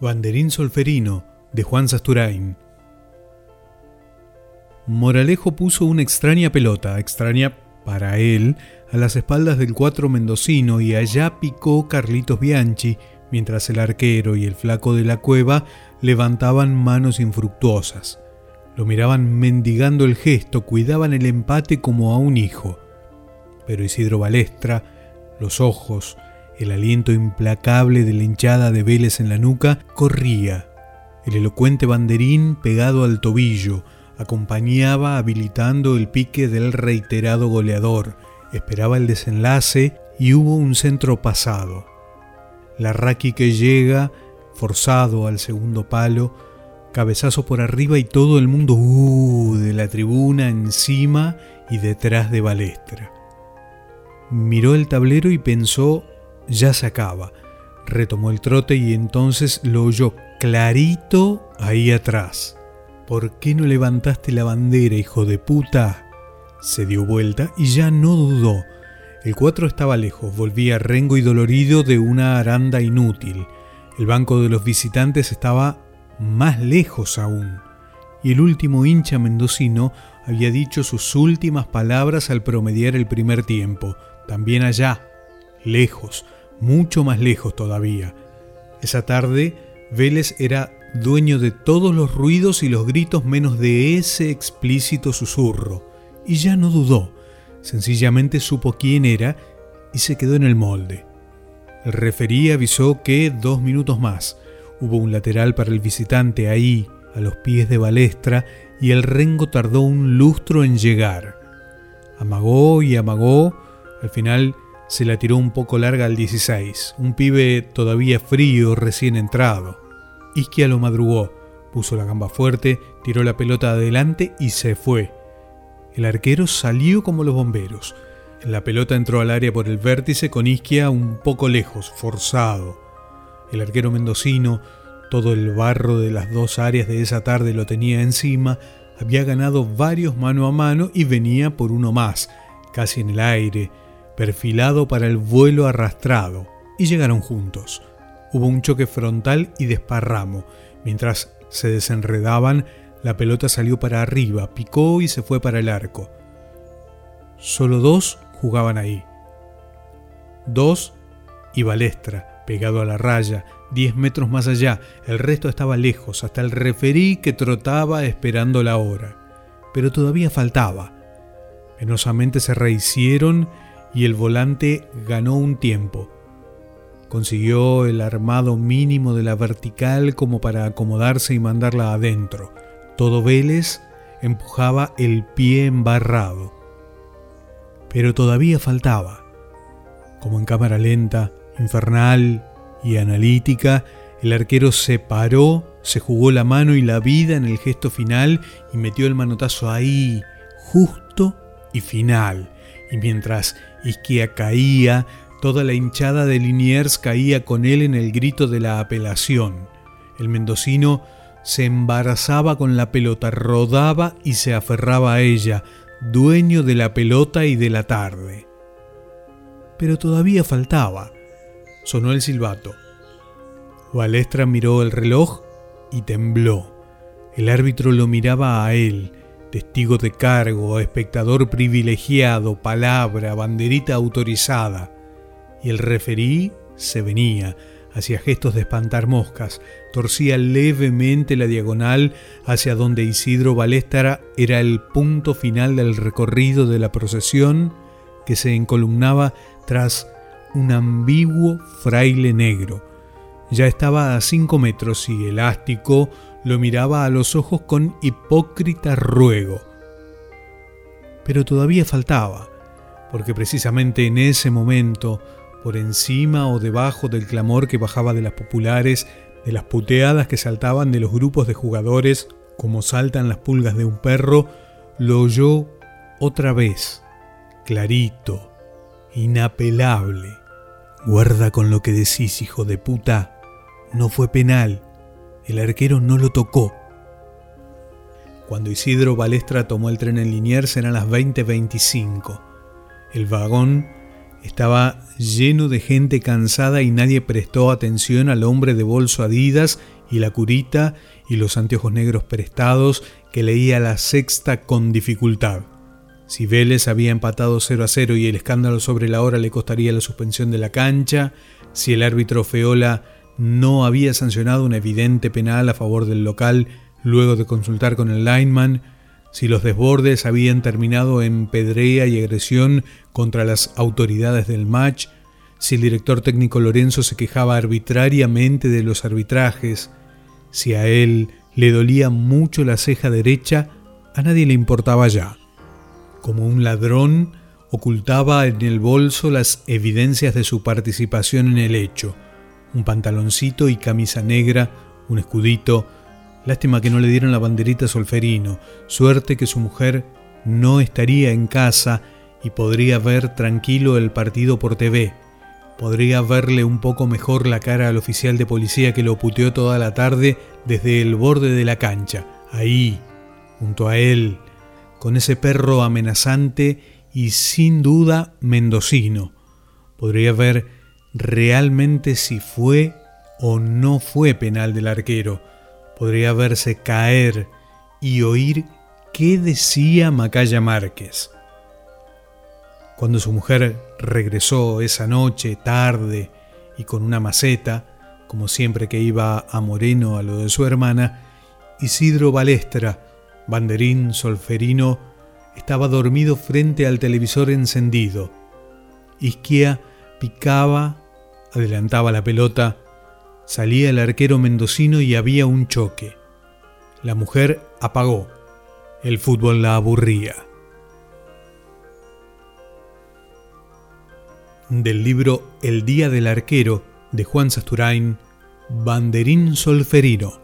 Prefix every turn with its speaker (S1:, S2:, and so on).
S1: Banderín Solferino de Juan Sasturain. Moralejo puso una extraña pelota, extraña para él, a las espaldas del cuatro mendocino y allá picó Carlitos Bianchi, mientras el arquero y el flaco de la cueva levantaban manos infructuosas. Lo miraban mendigando el gesto, cuidaban el empate como a un hijo. Pero Isidro Balestra, los ojos, el aliento implacable de la hinchada de Vélez en la nuca, corría. El elocuente banderín pegado al tobillo acompañaba habilitando el pique del reiterado goleador, esperaba el desenlace y hubo un centro pasado. La raqui que llega, forzado al segundo palo, cabezazo por arriba y todo el mundo uh, de la tribuna encima y detrás de Balestra. Miró el tablero y pensó, ya se acaba. Retomó el trote y entonces lo oyó clarito ahí atrás. ¿Por qué no levantaste la bandera, hijo de puta? Se dio vuelta y ya no dudó. El cuatro estaba lejos, volvía rengo y dolorido de una aranda inútil. El banco de los visitantes estaba más lejos aún. Y el último hincha mendocino había dicho sus últimas palabras al promediar el primer tiempo, también allá, lejos, mucho más lejos todavía. Esa tarde, Vélez era dueño de todos los ruidos y los gritos menos de ese explícito susurro, y ya no dudó, sencillamente supo quién era y se quedó en el molde. El referí avisó que dos minutos más. Hubo un lateral para el visitante ahí, a los pies de Balestra, y el rengo tardó un lustro en llegar. Amagó y amagó, al final se la tiró un poco larga al 16, un pibe todavía frío, recién entrado. Isquia lo madrugó, puso la gamba fuerte, tiró la pelota adelante y se fue. El arquero salió como los bomberos. La pelota entró al área por el vértice con Isquia un poco lejos, forzado. El arquero mendocino, todo el barro de las dos áreas de esa tarde lo tenía encima, había ganado varios mano a mano y venía por uno más, casi en el aire, perfilado para el vuelo arrastrado, y llegaron juntos. Hubo un choque frontal y desparramo. Mientras se desenredaban, la pelota salió para arriba, picó y se fue para el arco. Solo dos jugaban ahí. Dos y Balestra, pegado a la raya, diez metros más allá. El resto estaba lejos, hasta el referí que trotaba esperando la hora. Pero todavía faltaba. Penosamente se rehicieron y el volante ganó un tiempo. Consiguió el armado mínimo de la vertical como para acomodarse y mandarla adentro. Todo Vélez empujaba el pie embarrado. Pero todavía faltaba. Como en cámara lenta, infernal y analítica, el arquero se paró, se jugó la mano y la vida en el gesto final y metió el manotazo ahí, justo y final. Y mientras Isquia caía, toda la hinchada de Liniers caía con él en el grito de la apelación. El mendocino se embarazaba con la pelota, rodaba y se aferraba a ella, dueño de la pelota y de la tarde. Pero todavía faltaba. Sonó el silbato. Balestra miró el reloj y tembló. El árbitro lo miraba a él, testigo de cargo, espectador privilegiado, palabra, banderita autorizada. Y el referí se venía, hacía gestos de espantar moscas, torcía levemente la diagonal hacia donde Isidro Balestra era el punto final del recorrido de la procesión que se encolumnaba tras un ambiguo fraile negro. Ya estaba a cinco metros y elástico lo miraba a los ojos con hipócrita ruego. Pero todavía faltaba, porque precisamente en ese momento, por encima o debajo del clamor que bajaba de las populares, de las puteadas que saltaban de los grupos de jugadores como saltan las pulgas de un perro, lo oyó otra vez, clarito, inapelable. Guarda con lo que decís, hijo de puta. No fue penal. El arquero no lo tocó. Cuando Isidro Balestra tomó el tren en Liniers eran las 20:25. El vagón estaba lleno de gente cansada y nadie prestó atención al hombre de bolso Adidas y la curita y los anteojos negros prestados que leía la sexta con dificultad. Si Vélez había empatado 0 a 0 y el escándalo sobre la hora le costaría la suspensión de la cancha, si el árbitro Feola no había sancionado un evidente penal a favor del local luego de consultar con el lineman, si los desbordes habían terminado en pedrea y agresión contra las autoridades del match, si el director técnico Lorenzo se quejaba arbitrariamente de los arbitrajes, si a él le dolía mucho la ceja derecha, a nadie le importaba ya. Como un ladrón, ocultaba en el bolso las evidencias de su participación en el hecho. Un pantaloncito y camisa negra, un escudito, Lástima que no le dieron la banderita Solferino. Suerte que su mujer no estaría en casa y podría ver tranquilo el partido por TV. Podría verle un poco mejor la cara al oficial de policía que lo puteó toda la tarde desde el borde de la cancha, ahí, junto a él, con ese perro amenazante y sin duda mendocino. Podría ver realmente si fue o no fue penal del arquero podría verse caer y oír qué decía Macaya Márquez. Cuando su mujer regresó esa noche tarde y con una maceta, como siempre que iba a Moreno a lo de su hermana, Isidro Balestra, banderín solferino, estaba dormido frente al televisor encendido. Isquia picaba, adelantaba la pelota Salía el arquero mendocino y había un choque. La mujer apagó. El fútbol la aburría. Del libro El Día del Arquero de Juan Sasturain, Banderín Solferino.